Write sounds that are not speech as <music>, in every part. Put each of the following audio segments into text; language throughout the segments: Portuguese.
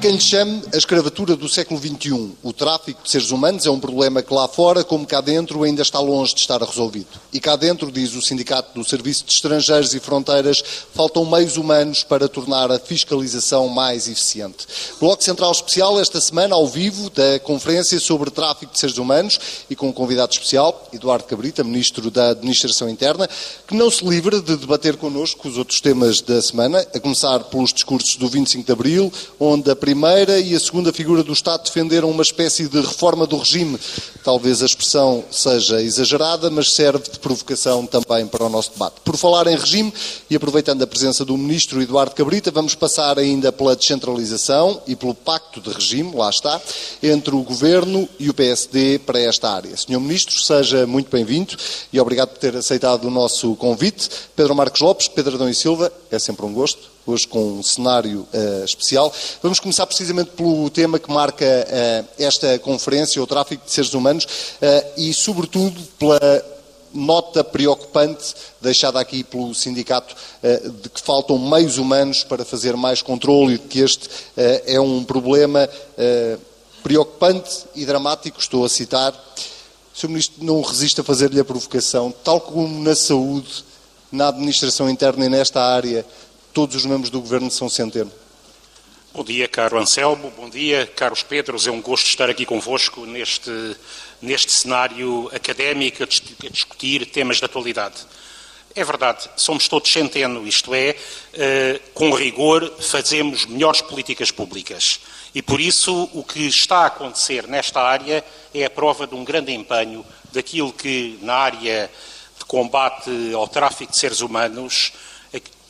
Quem lhe chame a escravatura do século XXI. O tráfico de seres humanos é um problema que lá fora, como cá dentro, ainda está longe de estar resolvido. E cá dentro, diz o Sindicato do Serviço de Estrangeiros e Fronteiras, faltam meios humanos para tornar a fiscalização mais eficiente. Bloco Central Especial, esta semana, ao vivo, da Conferência sobre Tráfico de Seres Humanos e com um convidado especial, Eduardo Cabrita, Ministro da Administração Interna, que não se livra de debater connosco os outros temas da semana, a começar pelos discursos do 25 de Abril, onde a primeira e a segunda figura do Estado defenderam uma espécie de reforma do regime. Talvez a expressão seja exagerada, mas serve de provocação também para o nosso debate. Por falar em regime, e aproveitando a presença do Ministro Eduardo Cabrita, vamos passar ainda pela descentralização e pelo pacto de regime, lá está, entre o Governo e o PSD para esta área. Senhor Ministro, seja muito bem-vindo e obrigado por ter aceitado o nosso convite. Pedro Marcos Lopes, Pedro Adão e Silva, é sempre um gosto hoje com um cenário uh, especial. Vamos começar precisamente pelo tema que marca uh, esta conferência, o tráfico de seres humanos, uh, e sobretudo pela nota preocupante deixada aqui pelo sindicato de que faltam meios humanos para fazer mais controle e que este é um problema preocupante e dramático, estou a citar. Sr. Ministro não resiste a fazer-lhe a provocação, tal como na saúde, na administração interna e nesta área, todos os membros do Governo São Centeno. Bom dia, caro Anselmo, bom dia, caros Pedros. É um gosto estar aqui convosco neste, neste cenário académico a discutir temas de atualidade. É verdade, somos todos centeno, isto é, eh, com rigor, fazemos melhores políticas públicas. E por isso o que está a acontecer nesta área é a prova de um grande empenho daquilo que na área de combate ao tráfico de seres humanos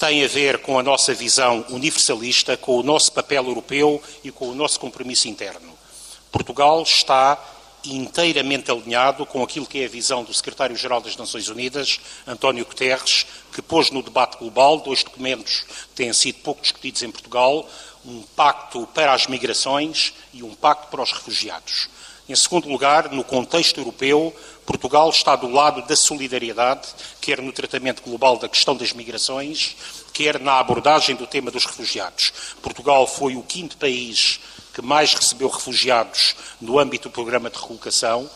tem a ver com a nossa visão universalista, com o nosso papel europeu e com o nosso compromisso interno. Portugal está inteiramente alinhado com aquilo que é a visão do secretário-geral das Nações Unidas, António Guterres, que pôs no debate global dois documentos que têm sido pouco discutidos em Portugal, um pacto para as migrações e um pacto para os refugiados. Em segundo lugar, no contexto europeu, Portugal está do lado da solidariedade, quer no tratamento global da questão das migrações, quer na abordagem do tema dos refugiados. Portugal foi o quinto país que mais recebeu refugiados no âmbito do programa de recolocação.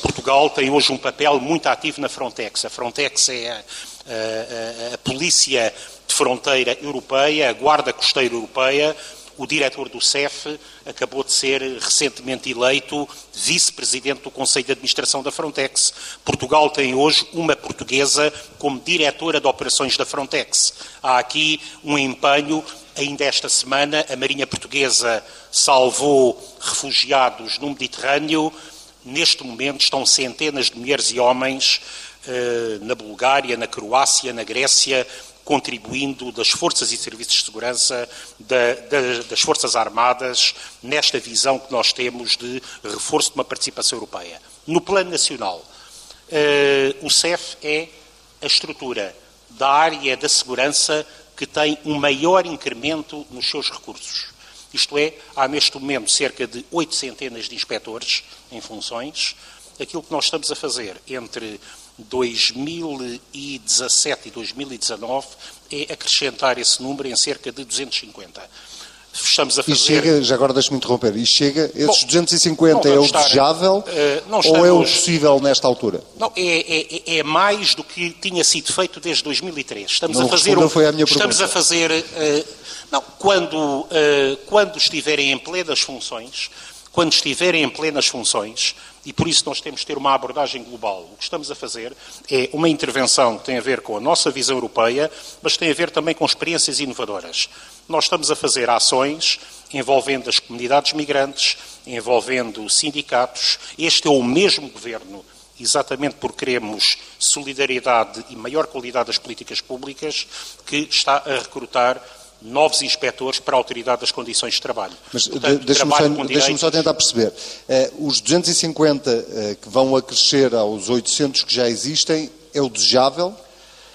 Portugal tem hoje um papel muito ativo na Frontex. A Frontex é a, a, a, a polícia de fronteira europeia, a guarda costeira europeia, o diretor do CEF acabou de ser recentemente eleito vice-presidente do Conselho de Administração da Frontex. Portugal tem hoje uma portuguesa como diretora de operações da Frontex. Há aqui um empenho. Ainda esta semana, a Marinha Portuguesa salvou refugiados no Mediterrâneo. Neste momento, estão centenas de mulheres e homens eh, na Bulgária, na Croácia, na Grécia, contribuindo das forças e serviços de segurança, da, da, das forças armadas, nesta visão que nós temos de reforço de uma participação europeia. No plano nacional, uh, o CEF é a estrutura da área da segurança que tem um maior incremento nos seus recursos. Isto é, há neste momento cerca de oito centenas de inspectores em funções. Aquilo que nós estamos a fazer entre 2017 e 2019 é acrescentar esse número em cerca de 250. Estamos a fazer... E chega, já agora deixe-me interromper, e chega, esses Bom, 250 é o estar, desejável uh, estamos, ou é o possível nesta altura? Não, é, é, é, mais do que tinha sido feito desde 2003. Estamos não a fazer... Um, foi a minha estamos a fazer... Uh, não, quando, uh, quando estiverem em plenas funções, quando estiverem em plenas funções, e por isso nós temos de ter uma abordagem global. O que estamos a fazer é uma intervenção que tem a ver com a nossa visão europeia, mas tem a ver também com experiências inovadoras. Nós estamos a fazer ações envolvendo as comunidades migrantes, envolvendo sindicatos. Este é o mesmo governo exatamente porque queremos solidariedade e maior qualidade das políticas públicas, que está a recrutar novos inspectores para a Autoridade das Condições de Trabalho. Mas deixe-me só, deixe só, tentar perceber. Eh, os 250 eh, que vão acrescer aos 800 que já existem é o desejável?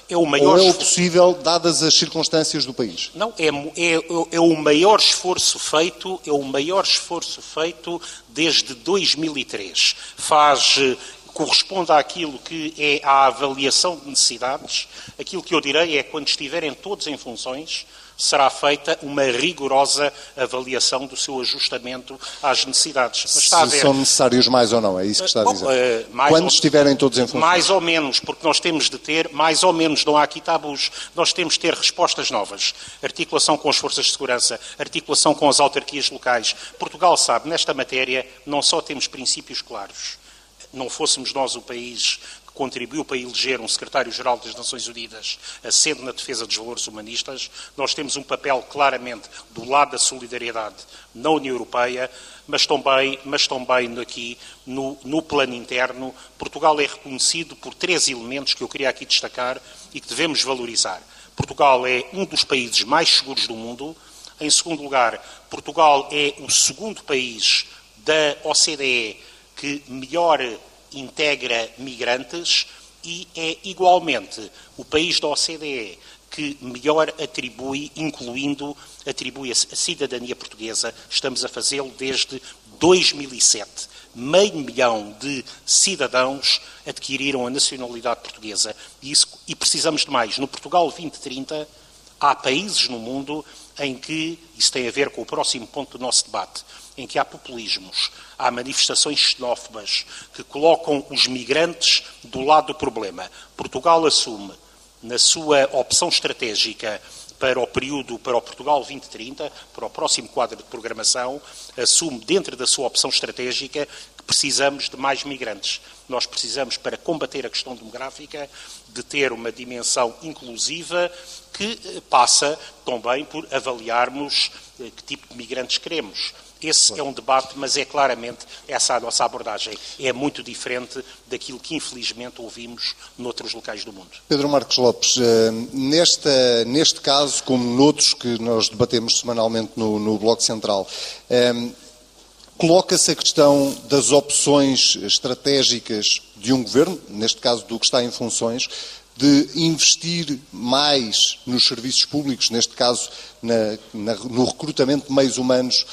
É o maior ou é o possível, dadas as circunstâncias do país? Não, é, é, é, o maior esforço feito, é o maior esforço feito desde 2003. Faz eh, corresponde àquilo que é a avaliação de necessidades, aquilo que eu direi é quando estiverem todos em funções, será feita uma rigorosa avaliação do seu ajustamento às necessidades. Mas está Se são necessários mais ou não, é isso que está a dizer. Bom, uh, Quando ou, estiverem todos em função? Mais ou menos, porque nós temos de ter, mais ou menos, não há aqui tabus, nós temos de ter respostas novas. Articulação com as forças de segurança, articulação com as autarquias locais. Portugal sabe, nesta matéria, não só temos princípios claros, não fôssemos nós o país contribuiu para eleger um secretário-geral das Nações Unidas assente na defesa dos valores humanistas. Nós temos um papel claramente do lado da solidariedade na União Europeia, mas também, mas também aqui no, no plano interno. Portugal é reconhecido por três elementos que eu queria aqui destacar e que devemos valorizar. Portugal é um dos países mais seguros do mundo. Em segundo lugar, Portugal é o segundo país da OCDE que melhor integra migrantes e é igualmente o país da OCDE que melhor atribui, incluindo, atribui a cidadania portuguesa. Estamos a fazê-lo desde 2007. Meio milhão de cidadãos adquiriram a nacionalidade portuguesa e, isso, e precisamos de mais. No Portugal 2030, há países no mundo em que, isso tem a ver com o próximo ponto do nosso debate, em que há populismos, há manifestações xenófobas que colocam os migrantes do lado do problema. Portugal assume, na sua opção estratégica para o período, para o Portugal 2030, para o próximo quadro de programação, assume dentro da sua opção estratégica que precisamos de mais migrantes. Nós precisamos, para combater a questão demográfica, de ter uma dimensão inclusiva que eh, passa também por avaliarmos eh, que tipo de migrantes queremos esse é um debate, mas é claramente essa a nossa abordagem. É muito diferente daquilo que, infelizmente, ouvimos noutros locais do mundo. Pedro Marcos Lopes, eh, neste caso, como noutros que nós debatemos semanalmente no, no Bloco Central, eh, coloca-se a questão das opções estratégicas de um governo, neste caso do que está em funções, de investir mais nos serviços públicos, neste caso na, na, no recrutamento de meios humanos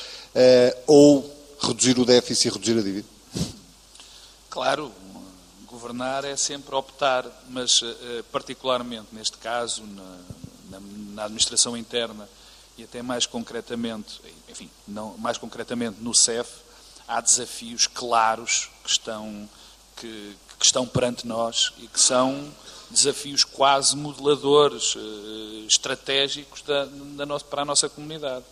ou reduzir o déficit e reduzir a dívida? Claro, governar é sempre optar, mas uh, particularmente neste caso, na, na, na, administração interna e até mais concretamente, enfim, não, mais concretamente no CEF, há desafios claros que estão, que, que estão perante nós e que são desafios quase modeladores, estratégicos da, da nossa, para a nossa comunidade.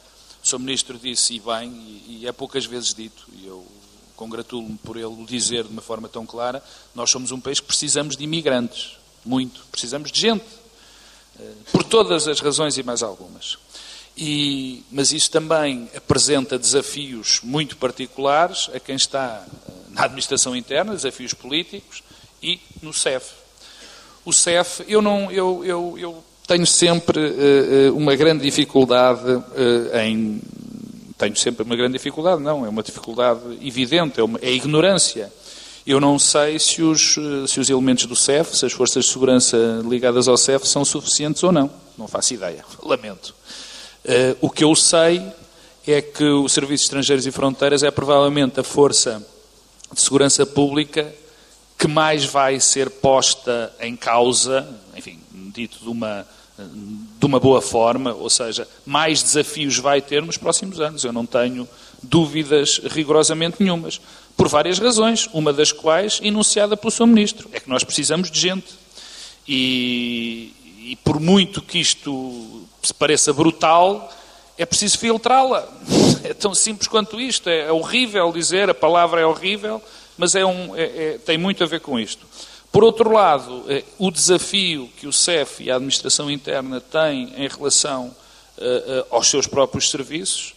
O Sr. Ministro disse, e bem, e, é poucas vezes dito, e eu congratulo-me por ele o dizer de uma forma tão clara, nós somos um país que precisamos de imigrantes, muito, precisamos de gente, eh, por todas as razões e mais algumas. E, mas isso também apresenta desafios muito particulares a quem está eh, na administração interna, desafios políticos, e no CEF. O CEF, eu, não, eu, eu, eu tenho sempre uh, uma grande dificuldade uh, em. Tenho sempre uma grande dificuldade, não, é uma dificuldade evidente, é, uma, é ignorância. Eu não sei se os, se os elementos do CEF, se as forças de segurança ligadas ao CEF são suficientes ou não. Não faço ideia, <laughs> lamento. Uh, o que eu sei é que o Serviço de Estrangeiros e Fronteiras é provavelmente a força de segurança pública que mais vai ser posta em causa, enfim, dito de uma de uma boa forma, ou seja, mais desafios vai ter nos próximos anos. Eu não tenho dúvidas rigorosamente nenhumas. Por várias razões, uma das quais enunciada pelo Sr. Ministro. É que nós precisamos de gente. E, e por muito que isto se pareça brutal, é preciso filtrá-la. <laughs> É tão simples quanto isto. É, é horrível dizer, a palavra é horrível, mas é um, é, é, tem muito a ver com isto. Por outro lado, eh, o desafio que o CEF e a administração interna têm em relação eh, eh, aos seus próprios serviços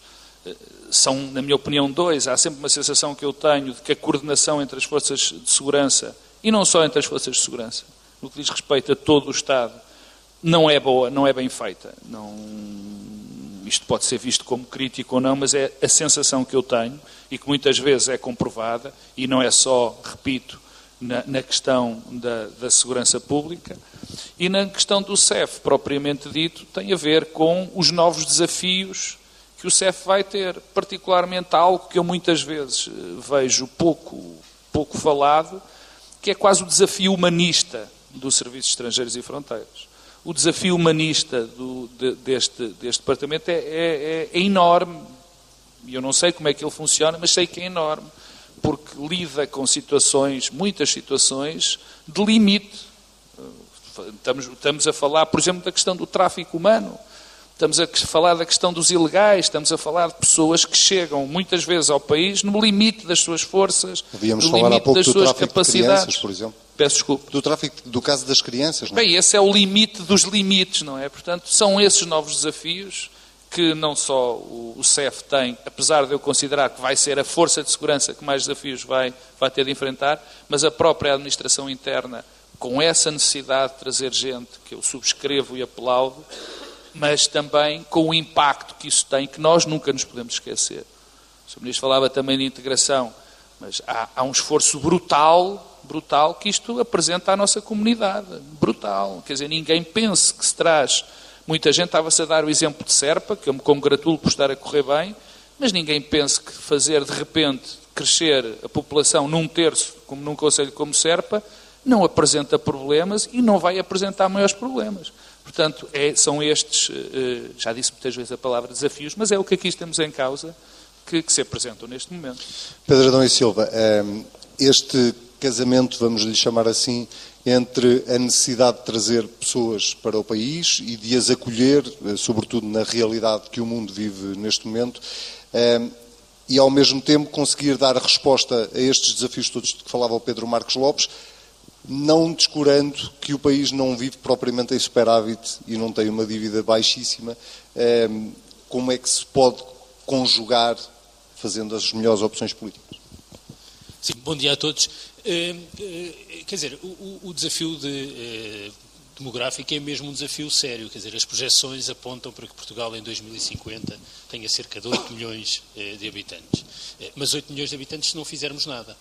são, na minha opinião, dois. Há sempre uma sensação que eu tenho de que a coordenação entre as forças de segurança, e não só entre as forças de segurança, no que diz respeito a todo o Estado, não é boa, não é bem feita. Não... Isto pode ser visto como crítico ou não, mas é a sensação que eu tenho e que muitas vezes é comprovada, e não é só, repito, na, na questão da, da, segurança pública e na questão do CEF, propriamente dito, tem a ver com os novos desafios que o CEF vai ter, particularmente algo que eu muitas vezes eh, vejo pouco, pouco falado, que é quase o desafio humanista do Serviço de Estrangeiros e Fronteiras. o desafio humanista do, de, deste, deste departamento é, é, é enorme. Eu não sei como é que ele funciona, mas sei que é enorme, porque lida com situações, muitas situações, de limite. Estamos, estamos a falar, por exemplo, da questão do tráfico humano. Estamos a falar da questão dos ilegais, estamos a falar de pessoas que chegam muitas vezes ao país no limite das suas forças, no limite das do suas tráfico de capacidades. crianças, por exemplo. Peço desculpa. Do tráfico, do caso das crianças, não é? Bem, esse é o limite dos limites, não é? Portanto, são esses novos desafios que não só o, CEF tem, apesar de eu considerar que vai ser a força de segurança que mais desafios vai, vai ter de enfrentar, mas a própria administração interna, com essa necessidade de trazer gente, que eu subscrevo e aplaudo, mas também com o impacto que isso tem, que nós nunca nos podemos esquecer. O Sr. Ministro falava também de integração, mas há, há um esforço brutal, brutal, que isto apresenta à nossa comunidade. Brutal. Quer dizer, ninguém pense que se traz. Muita gente estava-se a dar o exemplo de Serpa, que eu me congratulo por estar a correr bem, mas ninguém pense que fazer de repente crescer a população num terço, como num conselho como Serpa, não apresenta problemas e não vai apresentar maiores problemas. Portanto, é, são estes, eh, já disse muitas vezes a palavra desafios, mas é o que aqui temos em causa que, que se apresentam neste momento. Pedro Adão e Silva, ehm, este casamento, vamos lhe chamar assim, entre a necessidade de trazer pessoas para o país e de as acolher, eh, sobretudo na realidade que o mundo vive neste momento, ehm, e ao mesmo tempo conseguir dar resposta a estes desafios todos de que falava o Pedro Marcos Lopes, não descurando que o país não vive propriamente em superávit e não tem uma dívida baixíssima, ehm, como é que se pode conjugar fazendo as melhores opções políticas? Sim, bom dia a todos. Uh, uh, quer dizer, o, o desafio de, uh, demográfico é mesmo um desafio sério. Quer dizer, as projeções apontam para que Portugal em 2050 tenha cerca de 8 milhões de habitantes. mas 8 milhões de habitantes se não fizermos nada.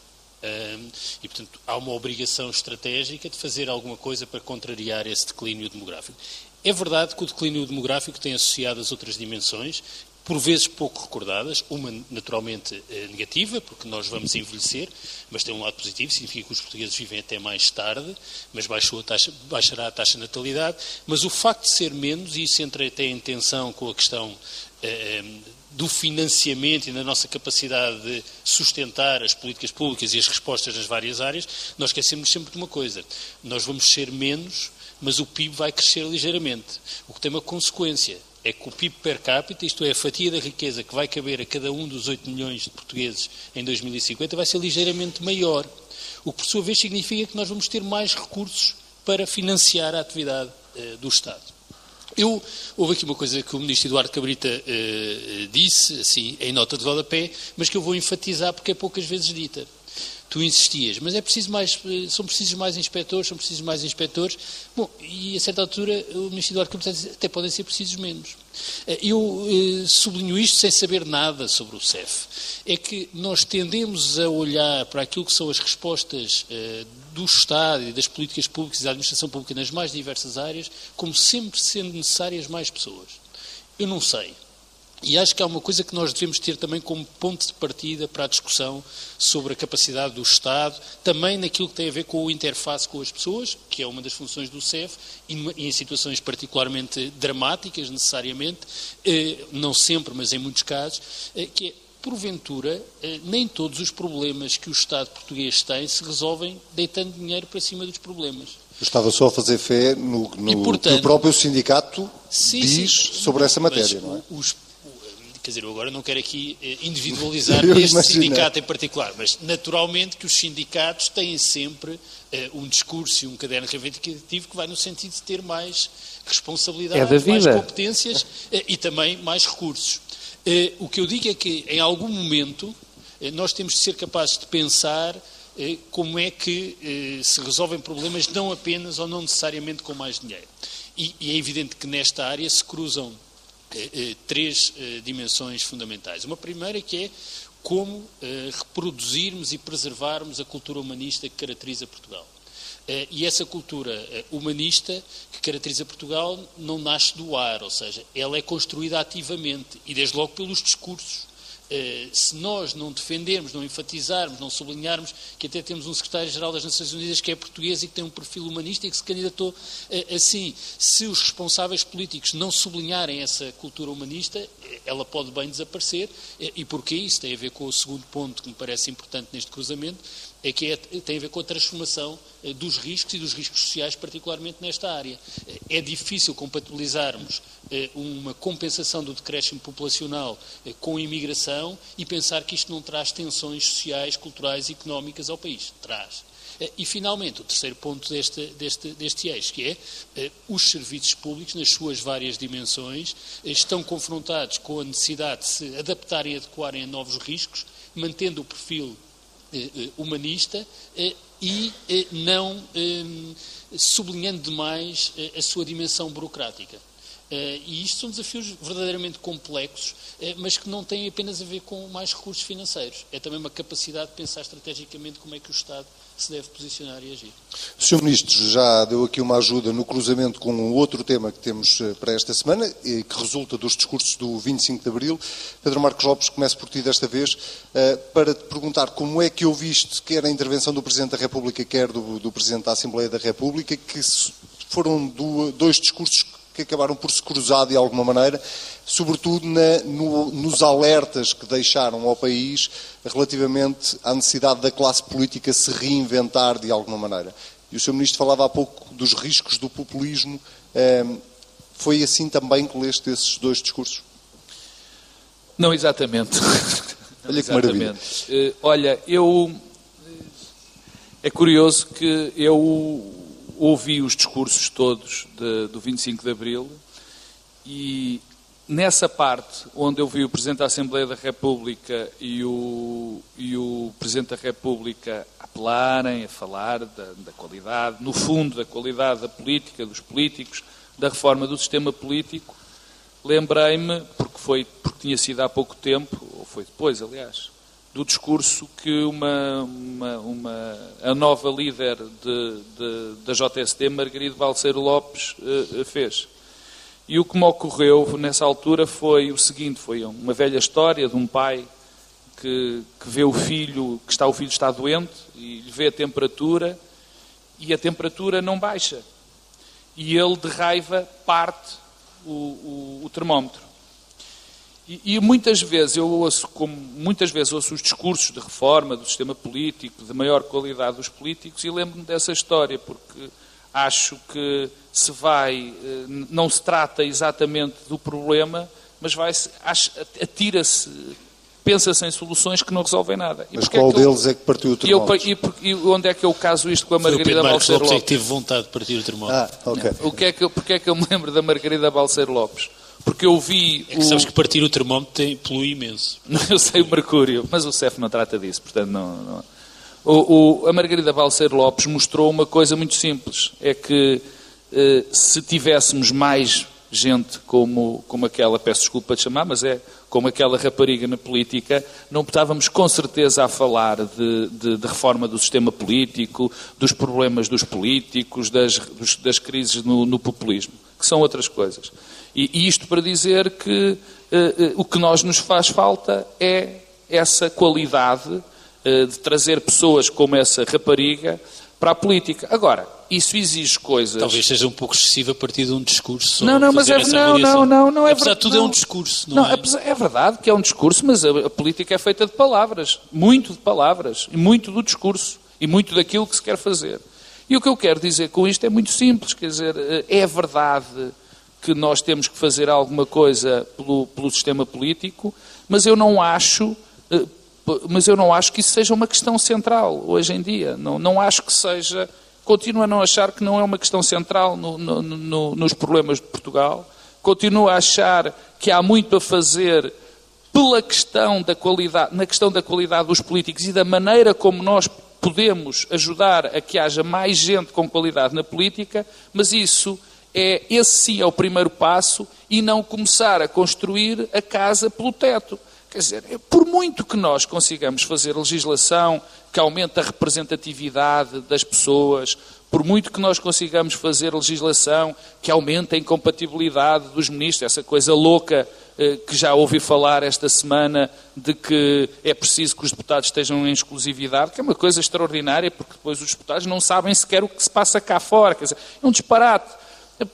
e, portanto, há uma obrigação estratégica de fazer alguma coisa para contrariar esse declínio demográfico. É verdade que o declínio demográfico tem associado as outras dimensões, por vezes pouco recordadas, uma naturalmente eh, negativa, porque nós vamos envelhecer, mas tem um lado positivo, significa que os portugueses vivem até mais tarde, mas baixou a taxa, baixará a taxa de natalidade, mas o facto de ser menos, e isso entra até em tensão com a questão eh, do financiamento e da nossa capacidade de sustentar as políticas públicas e as respostas nas várias áreas, nós esquecemos sempre de uma coisa, nós vamos ser menos, mas o PIB vai crescer ligeiramente, o que tem uma consequência, é que o PIB per capita, isto é, a fatia da riqueza que vai caber a cada um dos 8 milhões de portugueses em 2050, vai ser ligeiramente maior. O que, por sua vez, significa que nós vamos ter mais recursos para financiar a atividade eh, do Estado. Eu, houve aqui uma coisa que o Ministro Eduardo Cabrita eh, disse, assim, em nota de rodapé, mas que eu vou enfatizar porque é poucas vezes dita tu insistias, mas é preciso mais, são precisos mais inspectores, são precisos mais inspectores. Bom, e a certa altura o Ministro Eduardo Campos diz até podem ser precisos menos. Eh, eu eh, sublinho isto sem saber nada sobre o CEF. É que nós tendemos a olhar para aquilo que são as respostas eh, do Estado e das políticas públicas e da administração pública nas mais diversas áreas como sempre sendo necessárias mais pessoas. Eu não sei. E acho que há uma coisa que nós devemos ter também como ponto de partida para a discussão sobre a capacidade do Estado, também naquilo que tem a ver com o interface com as pessoas, que é uma das funções do CEF, e em situações particularmente dramáticas, necessariamente, eh, não sempre, mas em muitos casos, eh, que é, porventura, eh, nem todos os problemas que o Estado português tem se resolvem deitando dinheiro para cima dos problemas. Eu estava só a fazer fé no, no e, portanto, que o próprio sindicato sim, diz sim, sobre essa matéria, não é? Os quer dizer, eu agora não quero aqui eh, <laughs> individualizar este sindicato em particular, mas naturalmente que os sindicatos têm sempre uh, um discurso e um caderno reivindicativo que vai no sentido de ter mais responsabilidade, é mais competências uh, e também mais recursos. Uh, o que eu digo é que em algum momento nós temos de ser capazes de pensar como é que se resolvem problemas não apenas ou não necessariamente com mais dinheiro. E, e é evidente que nesta área se cruzam eh, eh, três eh, dimensões fundamentais. Uma primeira que é como reproduzirmos e preservarmos a cultura humanista que caracteriza Portugal. E essa cultura humanista que caracteriza Portugal não nasce do ar, ou seja, ela é construída ativamente e desde logo pelos discursos eh, se nós não defendermos, não enfatizarmos, não sublinharmos que até temos um secretário-geral das Nações Unidas que é português e que tem um perfil humanista e que se candidatou eh, assim, se os responsáveis políticos não sublinharem essa cultura humanista, ela pode bem desaparecer. E porquê? Isso tem a ver com o segundo ponto que me parece importante neste cruzamento, é que é, tem a ver com a transformação eh, dos riscos e dos riscos sociais, particularmente nesta área. É difícil compatibilizarmos eh, uma compensação do decréscimo populacional eh, com a imigração e pensar que isto não traz tensões sociais, culturais e económicas ao país. Traz. E, finalmente, o terceiro ponto deste, deste, deste eixo, que é os serviços públicos, nas suas várias dimensões, estão confrontados com a necessidade de se adaptarem e adequarem a novos riscos, mantendo o perfil eh, eh, humanista eh, e não sublinhando demais a sua dimensão burocrática. E isto são desafios verdadeiramente complexos, mas que não têm apenas a ver com mais recursos financeiros. É também uma capacidade de pensar estrategicamente como é que o Estado se deve posicionar e agir. Sr. Ministro já deu aqui uma ajuda no cruzamento com um outro tema que temos eh, para esta semana, que resulta dos discursos do 25 de Abril. Pedro Marcos Lopes, começo por ti desta vez, eh, para te perguntar como é que ouviste quer a intervenção do Presidente da República, quer do, do Presidente da Assembleia da República, que foram dois discursos que acabaram por se cruzar de alguma maneira, sobretudo na, no, nos alertas que deixaram ao país relativamente à necessidade da classe política se reinventar de alguma maneira. E o Sr. Ministro falava há pouco dos riscos do populismo. Ehm, foi assim também que leste esses dois discursos? Não exatamente. <laughs> Olha que maravilha. Uh, olha, eu. É curioso que eu ouvi os discursos todos de, do 25 de Abril e nessa parte onde eu vi o Presidente da Assembleia da República e o, e o Presidente da República apelarem, a falar da, da qualidade, no fundo, da qualidade da política, dos políticos, da reforma do sistema político, lembrei-me, porque, foi, porque tinha sido há pouco tempo, ou foi depois, aliás, do discurso que uma, uma, uma a nova líder de, de, da JSD, Margarida Balseiro Lopes, uh, fez. E o que me ocorreu nessa altura foi o seguinte, foi uma velha história de um pai que, que vê o filho, que está o filho está doente, e lhe vê a temperatura, e a temperatura não baixa. E ele, de raiva, parte o, o, o termómetro. E, e, muitas vezes eu ouço, como muitas vezes ouço os discursos de reforma do sistema político, de maior qualidade dos políticos, e lembro-me dessa história, porque acho que se vai, eh, não se trata exatamente do problema, mas vai-se, atira-se, pensa-se em soluções que não resolvem nada. E mas qual é deles eu, é que partiu o termómetro? E, eu, e, onde é que eu caso isto com a Margarida Balseiro Lopes? Lopes? é que tive vontade de partir o termómetro. Ah, ok. O que é que, porque é que eu me lembro da Margarida Balseiro Lopes? Porque eu vi. É que o... sabes que partir o termómetro tem, polui imenso. <laughs> eu sei o mercúrio, mas o CEF não trata disso, portanto não. não... O, o, a Margarida Balseiro Lopes mostrou uma coisa muito simples: é que se tivéssemos mais gente como, como aquela, peço desculpa de chamar, mas é como aquela rapariga na política, não estávamos com certeza a falar de, de, de reforma do sistema político, dos problemas dos políticos, das, dos, das crises no, no populismo, que são outras coisas. E, e isto para dizer que uh, uh, o que nós nos faz falta é essa qualidade uh, de trazer pessoas como essa rapariga para a política. Agora, isso exige coisas. Talvez seja um pouco excessivo a partir de um discurso. Não, não, mas é, não, não, não, não é Apesar de tudo, não, é um discurso, não, não é? É verdade que é um discurso, mas a, a, política é feita de palavras, muito de palavras, e muito do discurso, e muito daquilo que se quer fazer. E o que eu quero dizer com isto é muito simples, quer dizer, é verdade que nós temos que fazer alguma coisa pelo, pelo sistema político, mas eu não acho, eh, mas eu não acho que isso seja uma questão central hoje em dia. Não, não acho que seja. Continuo a não achar que não é uma questão central no, no, no, nos problemas de Portugal. Continuo a achar que há muito a fazer pela questão da qualidade, na questão da qualidade dos políticos e da maneira como nós podemos ajudar a que haja mais gente com qualidade na política, mas isso é esse sim é o primeiro passo e não começar a construir a casa pelo teto. Quer dizer, por muito que nós consigamos fazer legislação que aumente a representatividade das pessoas, por muito que nós consigamos fazer legislação que aumente a incompatibilidade dos ministros, essa coisa louca eh, que já ouvi falar esta semana de que é preciso que os deputados estejam em exclusividade, que é uma coisa extraordinária, porque depois os deputados não sabem sequer o que se passa cá fora. Quer dizer, é um disparate.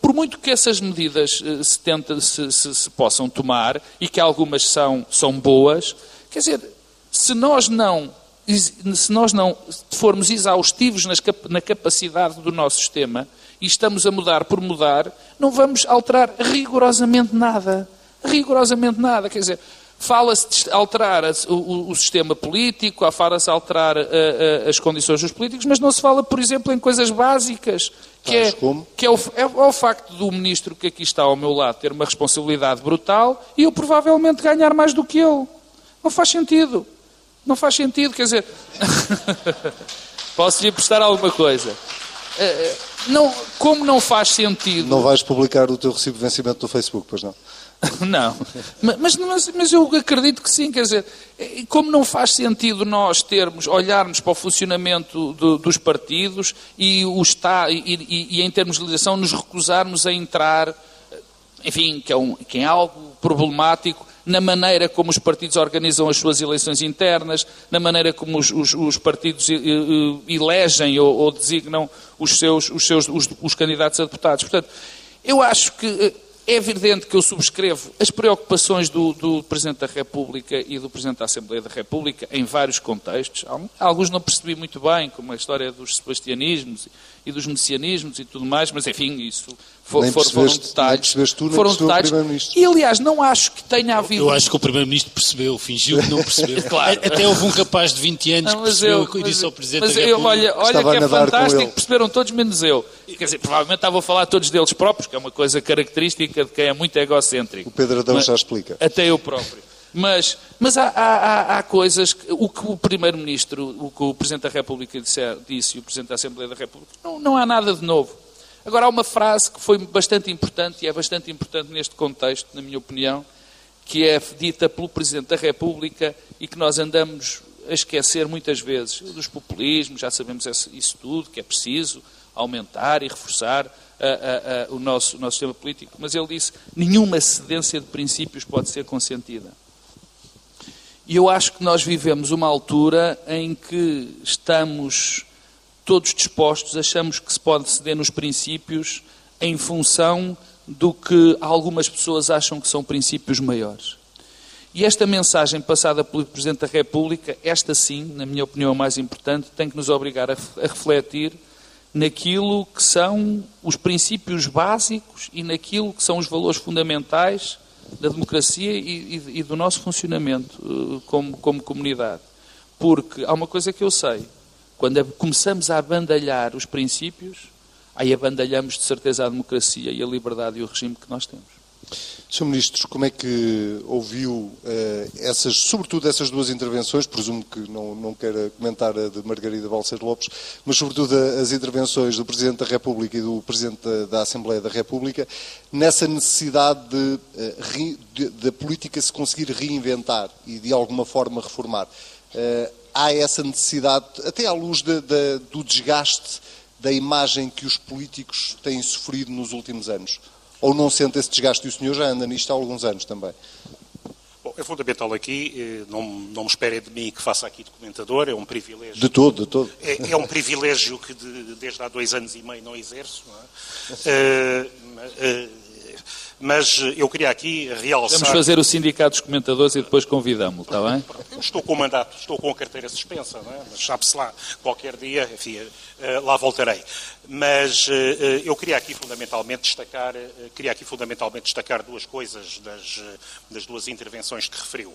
Por muito que essas medidas eh, se, tenta, se, se, se possam tomar, e que algumas são, são boas, quer dizer, se nós não se nós não formos exaustivos na capacidade do nosso sistema e estamos a mudar por mudar, não vamos alterar rigorosamente nada. Rigorosamente nada. Quer dizer, fala-se de alterar o, sistema político, fala-se alterar as condições dos políticos, mas não se fala, por exemplo, em coisas básicas. Que, é, que é, o, é, é o facto do ministro que aqui está ao meu lado ter uma responsabilidade brutal e eu provavelmente ganhar mais do que ele. Não faz sentido. Não faz sentido, quer dizer. <laughs> Posso lhe prestar alguma coisa? Eh, eh, não, como não faz sentido. Não vais publicar o teu recibo de vencimento no Facebook, pois não? <laughs> não. Mas, mas, mas, eu acredito que sim, quer dizer, como não faz sentido nós termos, olharmos para o funcionamento do, dos partidos e, o está, e, e, e, em termos de legislação nos recusarmos a entrar, enfim, que é, um, que é algo problemático, na maneira como os partidos organizam as suas eleições internas, na maneira como os, os, os partidos elegem ou, ou, designam os seus, os seus os, os candidatos a deputados. Portanto, eu acho que eh, é evidente que eu subscrevo as preocupações do, do, Presidente da República e do Presidente da Assembleia da República em vários contextos. Alguns não percebi muito bem, como a história dos sebastianismos e dos messianismos e tudo mais, mas enfim, isso for, for, foram detalhes. Tu, foram detalhes. E aliás, não acho que tenha havido. Eu acho que o Primeiro-Ministro percebeu, fingiu que não percebeu. <laughs> claro. Até houve um capaz de 20 anos não, que percebeu eu, e disse ao Presidente mas da República. olha, olha que é fantástico, perceberam todos menos eu. Quer dizer, provavelmente estava a falar todos deles próprios, que é uma coisa característica de quem é muito egocêntrico. O Pedro Adão mas, já explica. Até eu próprio. Mas, mas há, há, há, coisas, que, o que o Primeiro-Ministro, o que o Presidente da República disse, disse e o Presidente da Assembleia da República, não, não há nada de novo. Agora, há uma frase que foi bastante importante, e é bastante importante neste contexto, na minha opinião, que é dita pelo Presidente da República e que nós andamos a esquecer muitas vezes. Dos populismos, já sabemos isso tudo, que é preciso aumentar e reforçar a, a, a, o, nosso, o nosso sistema político. Mas ele disse: nenhuma cedência de princípios pode ser consentida. E eu acho que nós vivemos uma altura em que estamos todos dispostos, achamos que se pode ceder nos princípios em função do que algumas pessoas acham que são princípios maiores. E esta mensagem passada pelo Presidente da República, esta sim, na minha opinião, a mais importante, tem que nos obrigar a, a refletir naquilo que são os princípios básicos e naquilo que são os valores fundamentais da democracia e, e, e do nosso funcionamento uh, como, como comunidade. Porque há uma coisa que eu sei: quando começamos a abandalhar os princípios, aí abandalhamos de certeza a democracia e a liberdade e o regime que nós temos. Sr. Ministro, como é que ouviu uh, essas, sobretudo essas duas intervenções, presumo que não, não queira comentar a de Margarida Balcer Lopes, mas sobretudo as intervenções do Presidente da República e do Presidente da, da Assembleia da República, nessa necessidade de, de, de, política se conseguir reinventar e de alguma forma reformar. Uh, há essa necessidade, até à luz de, do desgaste da imagem que os políticos têm sofrido nos últimos anos? Ou não sente esse desgaste? E o senhor já anda nisto há alguns anos também. Bom, é fundamental aqui, eh, não, não me esperem de mim que faça aqui de comentador, é um privilégio. De todo, de todo. É, é um privilégio que de, desde há dois anos e meio não exerço. Não é? <laughs> uh, uh, mas eu queria aqui realçar... Vamos fazer o sindicato dos comentadores e depois convidamos-lo, está bem? Estou com o mandato, estou com a carteira suspensa, não é? mas sabe-se lá, qualquer dia, enfim, eh, lá voltarei. Mas eh, eu queria aqui fundamentalmente destacar, eh, queria aqui fundamentalmente destacar duas coisas das, das duas intervenções que referiu.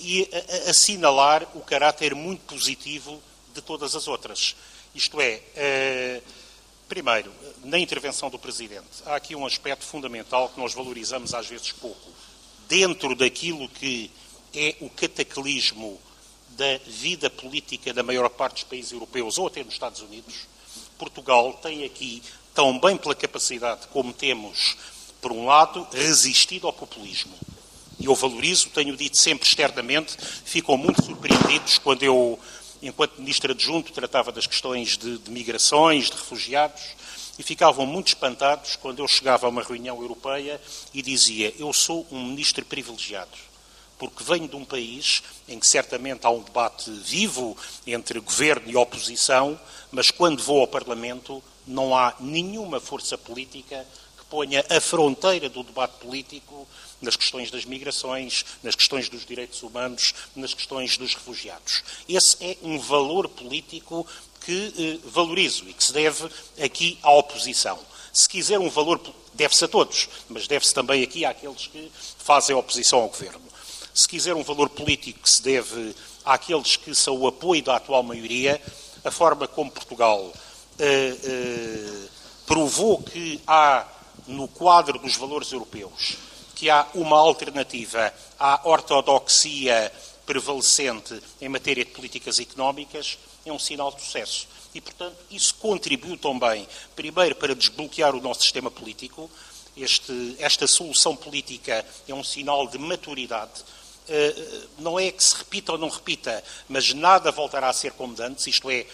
E assinalar o caráter muito positivo de todas as outras. Isto é, Primeiro, na intervenção do Presidente, há aqui um aspecto fundamental que nós valorizamos às vezes pouco. Dentro daquilo que é o cataclismo da vida política da maior parte dos países europeus ou até nos Estados Unidos, Portugal tem aqui, tão bem pela capacidade como temos, por um lado, resistido ao populismo. E eu valorizo, tenho dito sempre externamente, ficam muito surpreendidos quando eu enquanto ministro adjunto, tratava das questões de, de migrações, de refugiados, e ficavam muito espantados quando eu chegava a uma reunião europeia e dizia: Eu sou um ministro privilegiado porque venho de um país em que certamente há um debate vivo entre governo e oposição, mas quando vou ao Parlamento não há nenhuma força política ponha a fronteira do debate político nas questões das migrações, nas questões dos direitos humanos, nas questões dos refugiados. Esse é um valor político que eh, valorizo e que se deve aqui à oposição. Se quiser um valor, deve-se a todos, mas deve-se também aqui àqueles que fazem oposição ao governo se quiser, um valor político que se deve àqueles que são o apoio da atual maioria, a forma como Portugal eh, eh, provou que há, no quadro dos valores europeus, que há uma alternativa à ortodoxia prevalecente em matéria de políticas económicas, é um sinal de sucesso. E, portanto, isso contribuiu também, primeiro, para desbloquear o nosso sistema político. Este, esta solução política é um sinal de maturidade eh, não é que se repita ou não repita, mas nada voltará a ser como antes, isto é,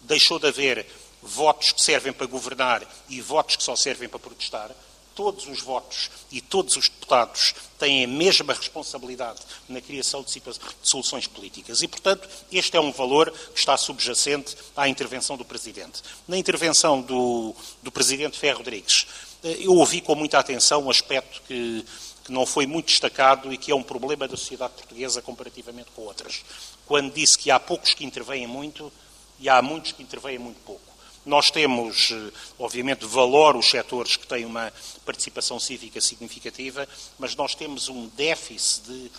deixou de haver votos que servem para governar e votos que só servem para protestar. Todos os votos e todos os deputados têm a mesma responsabilidade na criação de, soluções políticas. E, portanto, este é um valor que está subjacente à intervenção do Presidente. Na intervenção do, do Presidente Ferro Rodrigues, eh, eu ouvi com muita atenção um aspecto que que não foi muito destacado e que é um problema da sociedade portuguesa comparativamente com outras. Quando disse que há poucos que intervêm muito e há muitos que intervêm muito pouco. Nós temos, eh, obviamente, valor os setores que têm uma participação cívica significativa, mas nós temos um déficit de,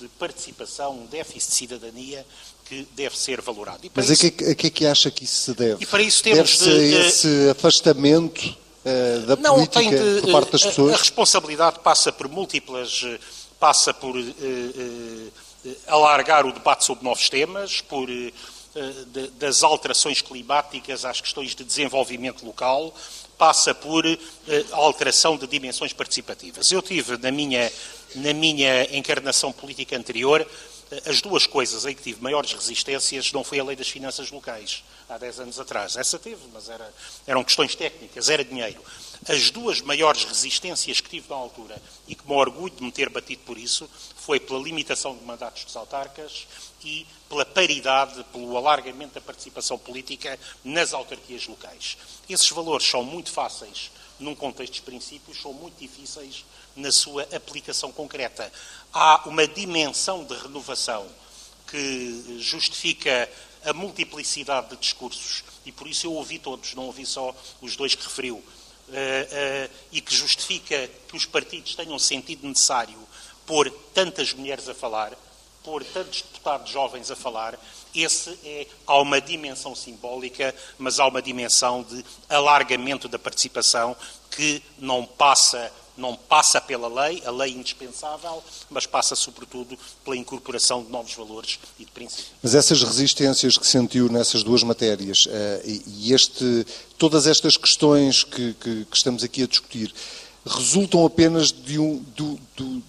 de participação, um déficit de cidadania que deve ser valorado. Mas isso, a, que, a que é que acha que isso se deve? E para isso temos deve de, esse afastamento uh, da não, política de, por parte das pessoas? A, a, responsabilidade passa por múltiplas, eh, passa por uh, uh, alargar o debate sobre novos temas, por das alterações climáticas às questões de desenvolvimento local, passa por alteração de dimensões participativas. Eu tive na minha, na minha encarnação política anterior as duas coisas em que tive maiores resistências não foi a lei das finanças locais, há 10 anos atrás. Essa teve, mas era, eram questões técnicas, era dinheiro. As duas maiores resistências que tive na altura, e que me orgulho de me ter batido por isso, foi pela limitação de mandatos dos autarcas e pela paridade, pelo alargamento da participação política nas autarquias locais. Esses valores são muito fáceis num contexto de princípios, são muito difíceis na sua aplicação concreta. Há uma dimensão de renovação que justifica a multiplicidade de discursos, e por isso eu ouvi todos, não ouvi só os dois que referiu, e que justifica que os partidos tenham sentido necessário pôr tantas mulheres a falar, pôr tantos deputados jovens a falar, esse é, há uma dimensão simbólica, mas há uma dimensão de alargamento da participação que não passa não passa pela lei, a lei indispensável, mas passa sobretudo pela incorporação de novos valores e de princípios. Mas essas resistências que sentiu nessas duas matérias uh, e este, todas estas questões que, que, que, estamos aqui a discutir resultam apenas de um. Do, do,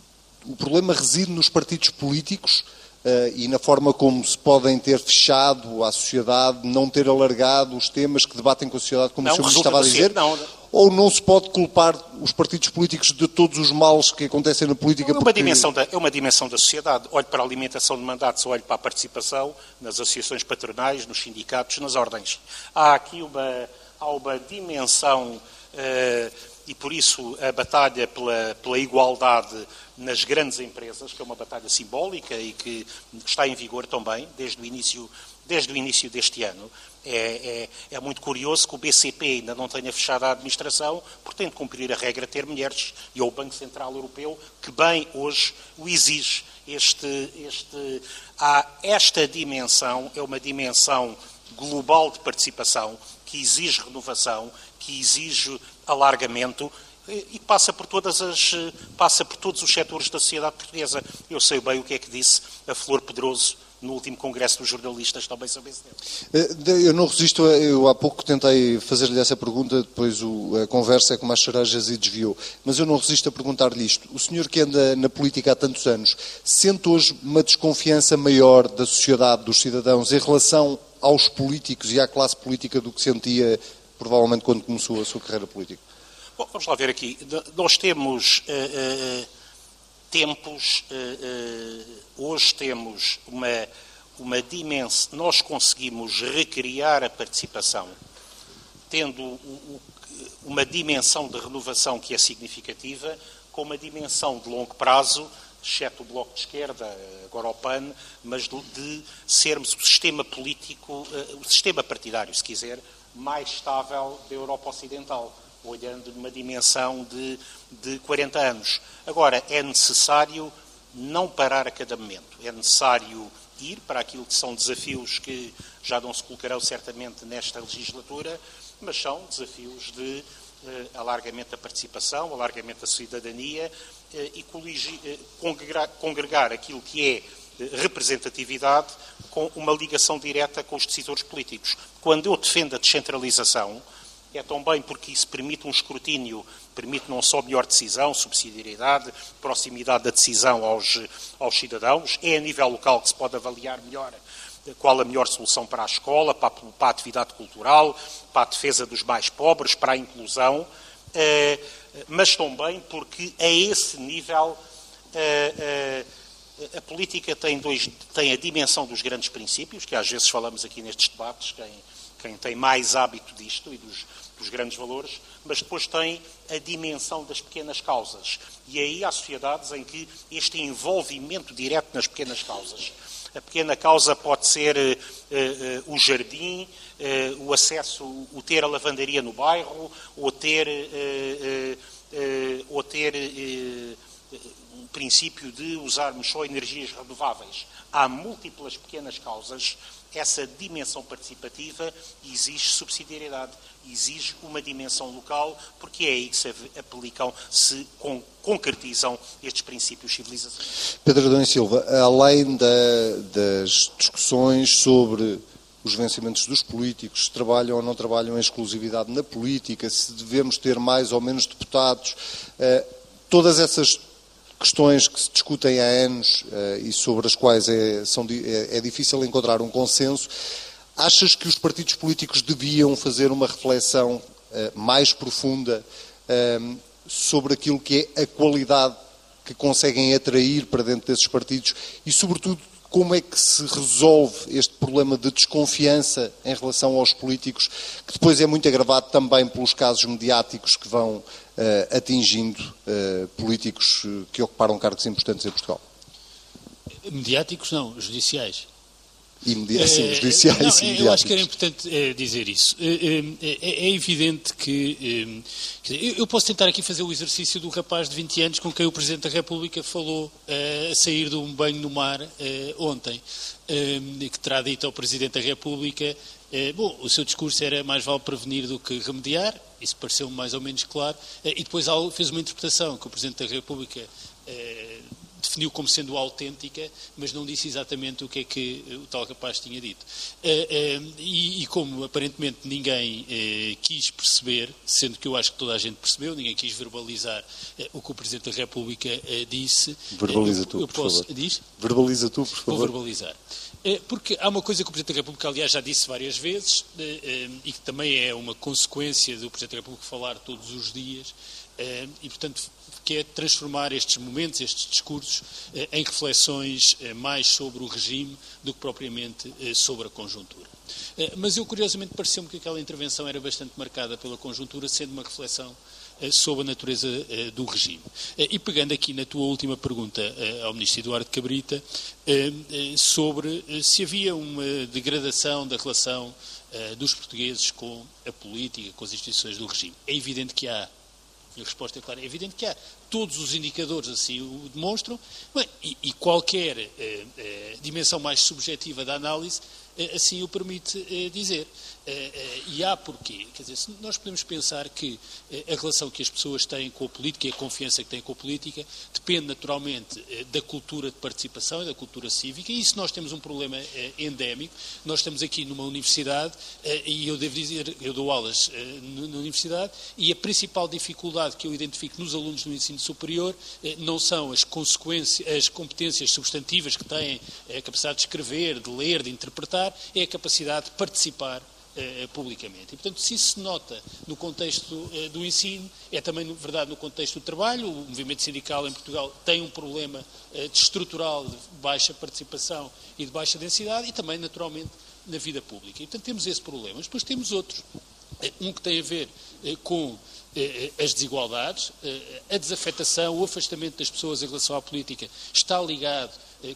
o problema reside nos partidos políticos Uh, e na forma como se podem ter fechado à sociedade, não ter alargado os temas que debatem com a sociedade, como não, o senhor estava a dizer? Não, ou não se pode culpar os partidos políticos de todos os males que acontecem na política? É uma, porque... dimensão da, é uma dimensão da sociedade. Olhe para a alimentação de mandatos, olhe para a participação nas associações patronais, nos sindicatos, nas ordens. Há aqui uma, há uma dimensão, uh, e por isso a batalha pela, pela igualdade nas grandes empresas, que é uma batalha simbólica e que está em vigor também desde o início, desde o início deste ano, é, é, é, muito curioso que o BCP ainda não tenha fechado a administração, porque tem de cumprir a regra ter mulheres, e é o Banco Central Europeu que bem hoje o exige. Este, este, há esta dimensão, é uma dimensão global de participação, que exige renovação, que exige alargamento, e passa por todas as passa por todos os setores da sociedade portuguesa. Eu sei bem o que é que disse a Flor Pedroso no último congresso dos jornalistas também sobre esse tema. Eu não resisto, eu há pouco tentei fazer-lhe essa pergunta, depois a conversa é com mais cerejas e desviou, mas eu não resisto a perguntar-lhe isto. O senhor que anda na política há tantos anos, sente hoje uma desconfiança maior da sociedade, dos cidadãos, em relação aos políticos e à classe política do que sentia provavelmente quando começou a sua carreira política? Bom, vamos lá ver aqui. Nós temos uh, uh, tempos, uh, hoje temos uma, uma dimensão, nós conseguimos recriar a participação, tendo o, o, uma dimensão de renovação que é significativa, com uma dimensão de longo prazo, exceto o Bloco de Esquerda, agora o PAN, mas de, de sermos o sistema político, o sistema partidário, se quiser, mais estável da Europa Ocidental olhando numa dimensão de, de 40 anos. Agora, é necessário não parar a cada momento. É necessário ir para aquilo que são desafios que já não se colocarão certamente nesta legislatura, mas são desafios de eh, alargamento da participação, alargamento da cidadania eh, e eh, congregar, congregar aquilo que é eh, representatividade com uma ligação direta com os decisores políticos. Quando eu defendo a descentralização, é também porque isso permite um escrutínio, permite não só melhor decisão, subsidiariedade, proximidade da decisão aos, aos cidadãos, é a nível local que se pode avaliar melhor qual a melhor solução para a escola, para a, para a atividade cultural, para a defesa dos mais pobres, para a inclusão, eh, mas também porque a esse nível eh, eh, a política tem, dois, tem a dimensão dos grandes princípios, que às vezes falamos aqui nestes debates, quem, quem tem mais hábito disto e dos, dos grandes valores, mas depois tem a dimensão das pequenas causas. E aí há sociedades em que este envolvimento direto nas pequenas causas. A pequena causa pode ser uh, uh, o jardim, o acesso, o ter a lavandaria no bairro, ou ter, ou ter um princípio de usarmos só energias renováveis. Há múltiplas pequenas causas essa dimensão participativa exige subsidiariedade, exige uma dimensão local, porque é aí que se aplicam, se concretizam estes princípios civilizacionais. Pedro Adão Silva, além da, das discussões sobre os vencimentos dos políticos, se trabalham ou não trabalham em exclusividade na política, se devemos ter mais ou menos deputados, eh, todas essas questões que se discutem há anos uh, e sobre as quais é, são, é, é, difícil encontrar um consenso. Achas que os partidos políticos deviam fazer uma reflexão uh, mais profunda uh, sobre aquilo que é a qualidade que conseguem atrair para dentro desses partidos e, sobretudo, como é que se resolve este problema de desconfiança em relação aos políticos, que depois é muito agravado também pelos casos mediáticos que vão uh, atingindo uh, políticos que ocuparam cargos importantes em Portugal? Mediáticos não, judiciais. Imedi sim, judiciais não, Eu acho que era importante é, dizer isso. É, é, é evidente que. eu posso tentar aqui fazer o exercício do rapaz de 20 anos com quem o Presidente da República falou a sair de um banho no mar ontem, que terá dito ao Presidente da República eh, bom, o seu discurso era mais vale prevenir do que remediar, isso pareceu-me mais ou menos claro, eh, e depois fez uma interpretação que o Presidente da República eh, definiu como sendo autêntica, mas não disse exatamente o que é que o tal rapaz tinha dito. E, como aparentemente ninguém quis perceber, sendo que eu acho que toda a gente percebeu, ninguém quis verbalizar o que o Presidente da República disse. Verbaliza tu, por posso, favor. Diz? Verbaliza tu, por favor. Vou verbalizar. Porque há uma coisa que o Presidente da República, aliás, já disse várias vezes, eh, eh, e que também é uma consequência do Presidente da República falar todos os dias, eh, e, portanto, que é transformar estes momentos, estes discursos, em reflexões mais sobre o regime do que propriamente sobre a conjuntura. Mas eu, curiosamente, pareceu-me que aquela intervenção era bastante marcada pela conjuntura, sendo uma reflexão eh, sobre a natureza eh, do regime. Eh, e pegando aqui na tua última pergunta ao Ministro Eduardo Cabrita, sobre se havia uma degradação da relação dos portugueses com a política, com as instituições do regime. É evidente que há. A resposta é clara. É evidente que há. Todos os indicadores assim o demonstram. Bem, e, e, qualquer dimensão mais subjetiva da análise assim o permite dizer. Eh, eh, e há porquê. Quer dizer, nós podemos pensar que eh, a relação que as pessoas têm com a política e a confiança que têm com a política depende naturalmente da cultura de participação e da cultura cívica, e isso nós temos um problema endémico. Nós estamos aqui numa universidade, e eu devo dizer, eu dou aulas na universidade, e a principal dificuldade que eu identifico nos alunos do ensino superior não são as consequências, as competências substantivas que têm, a capacidade de escrever, de ler, de interpretar, é a capacidade de participar eh, publicamente. E, portanto, se isso se nota no contexto eh, do ensino, é também verdade no contexto do trabalho. O movimento sindical em Portugal tem um problema eh, estrutural de baixa participação e de baixa densidade e também, naturalmente, na vida pública. E, portanto, temos esse problema. Mas depois temos outros. Um que tem a ver com as desigualdades, a desafetação, o afastamento das pessoas em relação à política está ligado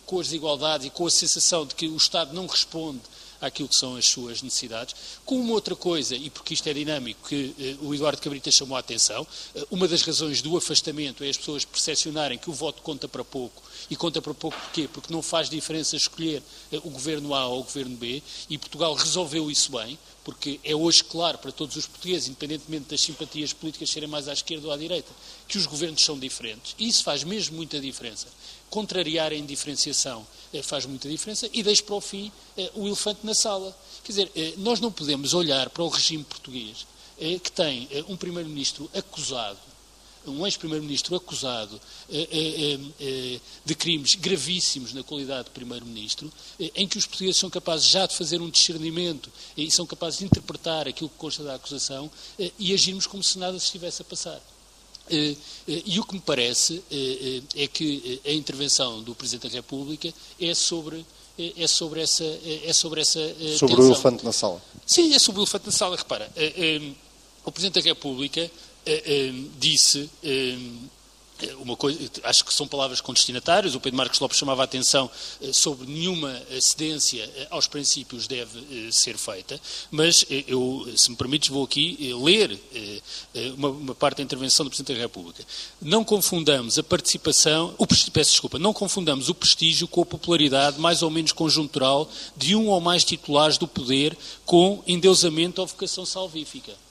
com as desigualdades e com a sensação de que o Estado não responde àquilo que são as suas necessidades. Com uma outra coisa, e porque isto é dinâmico, que eh, o Eduardo Cabrita chamou a atenção, eh, uma das razões do afastamento é as pessoas percepcionarem que o voto conta para pouco. E conta para pouco porquê? Porque não faz diferença escolher eh, o governo A ou o governo B, e Portugal resolveu isso bem, porque é hoje claro para todos os portugueses, independentemente das simpatias políticas serem mais à esquerda ou à direita, que os governos são diferentes. E isso faz mesmo muita diferença. Contrariar a indiferenciação eh, faz muita diferença e deixo para o fim eh, o elefante na sala. Quer dizer, eh, nós não podemos olhar para o regime português que tem um primeiro-ministro acusado um ex-primeiro-ministro acusado de crimes gravíssimos na qualidade de primeiro-ministro, em que os portugueses são capazes já de fazer um discernimento e são capazes de interpretar aquilo que consta da acusação e agirmos como se nada se estivesse a passar. Eh, eh, e o que me parece eh, é que a intervenção do Presidente da República é sobre é sobre essa é sobre essa sobre tensão. o elefante na sala. Sim, é sobre o elefante na sala. Repara, o Presidente da República disse uma coisa, acho que são palavras com destinatários. O Pedro Marcos Lopes chamava a atenção eh, sobre nenhuma cedência eh, aos princípios deve eh, ser feita, mas eu, se me permites, vou aqui ler uma, uma parte da intervenção do Presidente da República. Não confundamos a participação, o, peço desculpa, não confundamos o prestígio com a popularidade mais ou menos conjuntural de um ou mais titulares do poder com endeusamento ou vocação salvífica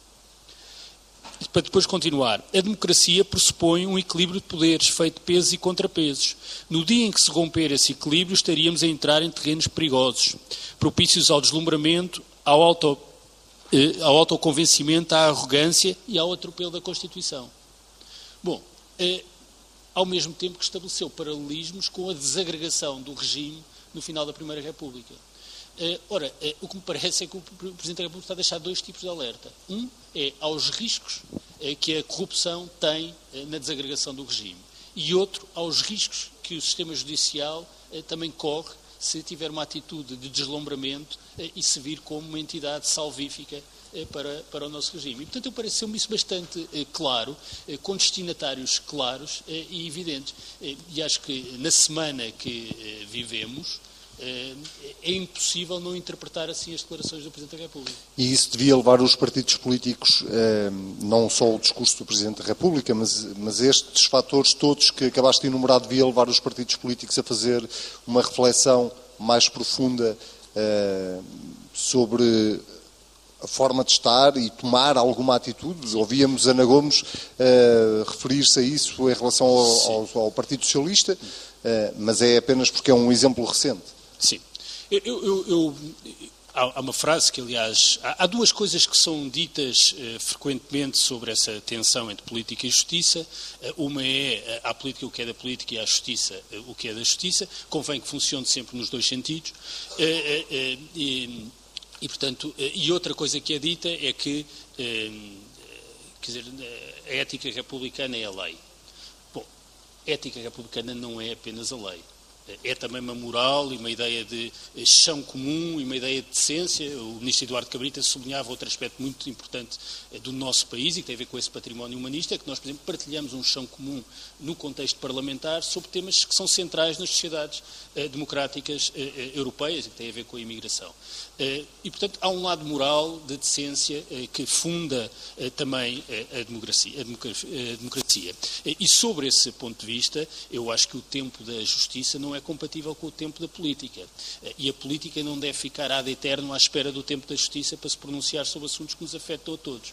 para depois continuar. A democracia pressupõe um equilíbrio de poderes, feito de pesos e contrapesos. No dia em que se romper esse equilíbrio, estaríamos a entrar em terrenos perigosos, propícios ao deslumbramento, ao, auto, eh, ao autoconvencimento, à arrogância e ao atropelo da Constituição. Bom, eh, ao mesmo tempo que estabeleceu paralelismos com a desagregação do regime no final da Primeira República. Uh, ora, uh, o que me parece é que o Presidente da República está a deixar dois tipos de alerta. Um é aos riscos uh, que a corrupção tem na desagregação do regime. E outro aos riscos que o sistema judicial também corre se tiver uma atitude de deslumbramento e se vir como uma entidade salvífica para, para o nosso regime. E, portanto, eu pareceu-me isso bastante claro, com destinatários claros e evidentes. E acho que na semana que vivemos, é, é impossível não interpretar assim as declarações do Presidente da República. E isso devia levar os partidos políticos, é, não só o discurso do Presidente da República, mas, mas estes fatores todos que acabaste de enumerar, devia levar os partidos políticos a fazer uma reflexão mais profunda é, sobre a forma de estar e tomar alguma atitude. Ouvíamos Ana Gomes uh, referir-se a isso em relação ao, ao, ao Partido Socialista, uh, mas é apenas porque é um exemplo recente. Sim. Eu, eu, eu, há uma frase que, aliás, há, duas coisas que são ditas eh, frequentemente sobre essa tensão entre política e justiça. Eh, uma é a política o que é da política e a justiça o que é da justiça. Convém que funcione sempre nos dois sentidos. E, e, portanto, e outra coisa que é dita é que, quer dizer, a ética republicana é a lei. Bom, a ética republicana não é apenas a lei é também uma moral e uma ideia de chão comum e uma ideia de decência. O ministro Eduardo Cabrita sublinhava outro aspecto muito importante eh, do nosso país e que tem a ver com esse património humanista, é que nós, por exemplo, partilhamos um chão comum no contexto parlamentar sobre temas que são centrais nas sociedades eh, democráticas eh, europeias e que têm a ver com a imigração. E, portanto, há um lado moral de decência que funda também a democracia. A democracia. E sobre esse ponto de vista, eu acho que o tempo da justiça não é compatível com o tempo da política. Eh, e a política não deve ficar ad eterno à espera do tempo da justiça para se pronunciar sobre assuntos que nos afetam a todos.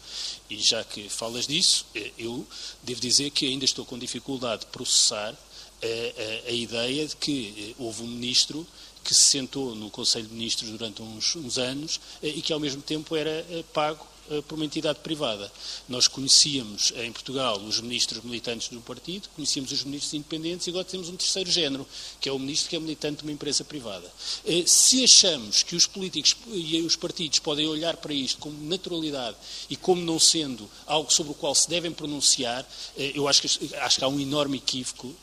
E já que falas disso, eh, eu devo dizer que ainda estou com dificuldade de processar a, eh, a, a ideia de que houve um ministro que se sentou no Conselho de Ministros durante uns, uns anos e que ao mesmo tempo era pago por uma entidade privada. Nós conhecíamos em Portugal os ministros militantes do partido, conhecíamos os ministros independentes e agora temos um terceiro género, que é o ministro que é militante de uma empresa privada. Uh, se achamos que os políticos e os partidos podem olhar para isto como naturalidade e como não sendo algo sobre o qual se devem pronunciar, eu acho que, acho que há um enorme equívoco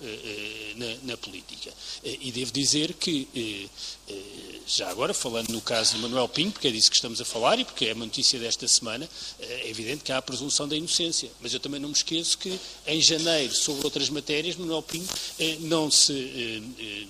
na, na, política. E devo dizer que, já agora, falando no caso de Manuel Pinho, porque é disso que estamos a falar e porque é uma notícia desta semana, eh, é evidente que há a presunção da inocência. Mas eu também não me esqueço que, em janeiro, sobre outras matérias, Manuel Pinho eh, não se eh,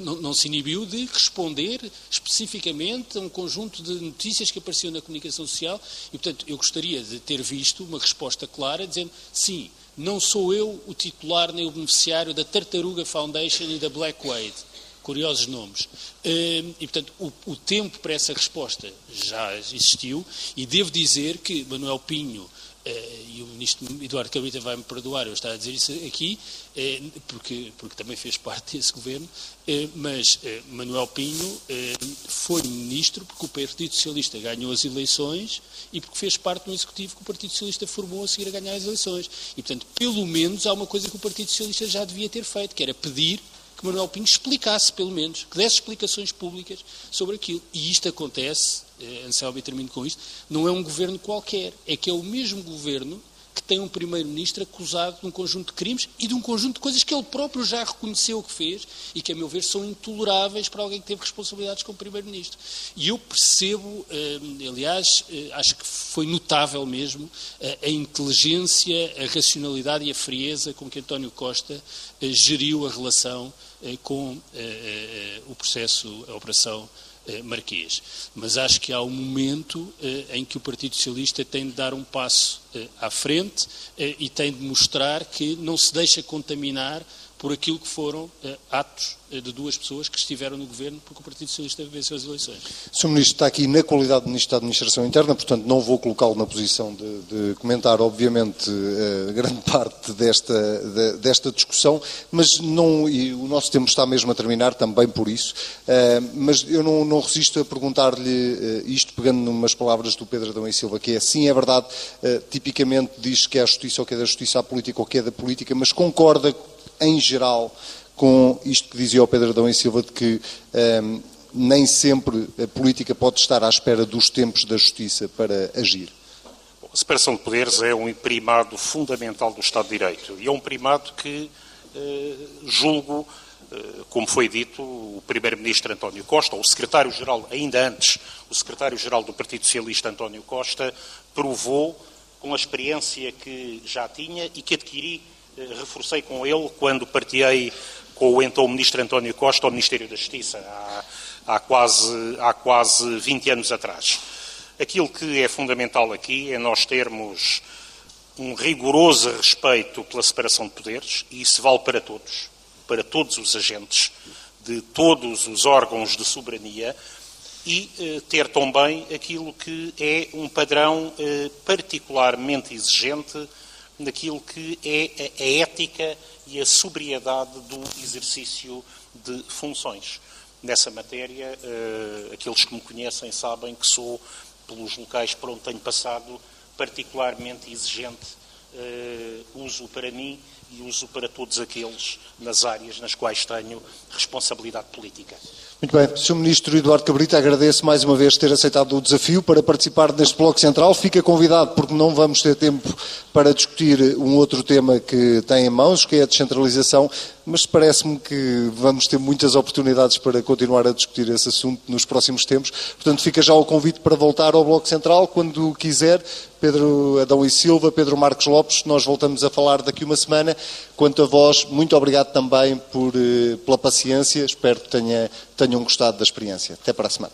não, se inibiu de responder especificamente a um conjunto de notícias que apareciam na comunicação social e, portanto, eu gostaria de ter visto uma resposta clara dizendo sim, não sou eu o titular nem o beneficiário da Tartaruga Foundation e da Black Wade curiosos nomes. Hum, e, portanto, o, o, tempo para essa resposta já existiu e devo dizer que Manuel Pinho, eh, e o ministro Eduardo Cabrita vai-me perdoar eu estar a dizer isso aqui, eh, porque, porque também fez parte desse governo, eh, mas Manuel Pinho foi ministro porque o Partido Socialista ganhou as eleições e porque fez parte um executivo que o Partido Socialista formou a seguir a ganhar as eleições. E, portanto, pelo menos há uma coisa que o Partido Socialista já devia ter feito, que era pedir que Manuel Pinho explicasse, pelo menos, que desse explicações públicas sobre aquilo. E isto acontece, eh, Anselmo, e termino com isto, não é um governo qualquer, é que é o mesmo governo que tem um primeiro-ministro acusado de um conjunto de crimes e de um conjunto de coisas que ele próprio já reconheceu que fez e que, a meu ver, são intoleráveis para alguém que teve responsabilidades como primeiro-ministro. E eu percebo, eh, aliás, eh, acho que foi notável mesmo eh, a inteligência, a racionalidade e a frieza com que António Costa geriu a relação com o processo, a operação eh, Marquês. Mas acho que há um momento eh, em que o Partido Socialista tem de dar um passo eh, à frente e tem de mostrar que não se deixa contaminar por aquilo que foram atos de duas pessoas que estiveram no governo porque o Partido Socialista venceu as eleições. Sr. Ministro está aqui na qualidade de Ministro da Administração Interna, portanto não vou colocá-lo na posição de, de, comentar, obviamente, uh, grande parte desta, de, desta discussão, mas não, e o nosso tempo está mesmo a terminar também por isso, mas eu não, não, resisto a perguntar-lhe isto, pegando numas palavras do Pedro Adão e Silva, que é sim, é verdade, tipicamente diz que é a justiça ou que é da justiça à política ou que é da política, mas concorda em geral com isto que dizia o Pedro Adão e Silva, de que um, ehm, nem sempre a política pode estar à espera dos tempos da justiça para agir? a separação de poderes é um primado fundamental do Estado de Direito e é um primado que eh, julgo, eh, como foi dito, o Primeiro-Ministro António Costa, ou o Secretário-Geral, ainda antes, o Secretário-Geral do Partido Socialista António Costa, provou com a experiência que já tinha e que adquiri, reforcei com ele quando partilhei com o então Ministro António Costa ao Ministério da Justiça, há, há, quase, há quase 20 anos atrás. Aquilo que é fundamental aqui é nós termos um rigoroso respeito pela separação de poderes, e isso vale para todos, para todos os agentes de todos os órgãos de soberania, e eh, ter também aquilo que é um padrão eh, particularmente exigente naquilo que é a ética e a sobriedade do exercício de funções. Nessa matéria, uh, aqueles que me conhecem sabem que sou, pelos locais por onde tenho passado, particularmente exigente, uh, uso para mim e uso para todos aqueles nas áreas nas quais tenho responsabilidade política. Muito bem. Sr. Ministro Eduardo Cabrita, agradeço mais uma vez ter aceitado o desafio para participar neste Bloco Central. Fica convidado porque não vamos ter tempo para discutir um outro tema que tem em mãos, que é a descentralização, mas parece-me que vamos ter muitas oportunidades para continuar a discutir esse assunto nos próximos tempos. Portanto, fica já o convite para voltar ao Bloco Central quando quiser. Pedro Adão e Silva, Pedro Marcos Lopes, nós voltamos a falar daqui uma semana. Quanto a vós, muito obrigado também por, eh, pela paciência. Espero que tenha, tenham gostado da experiência. Até para a semana.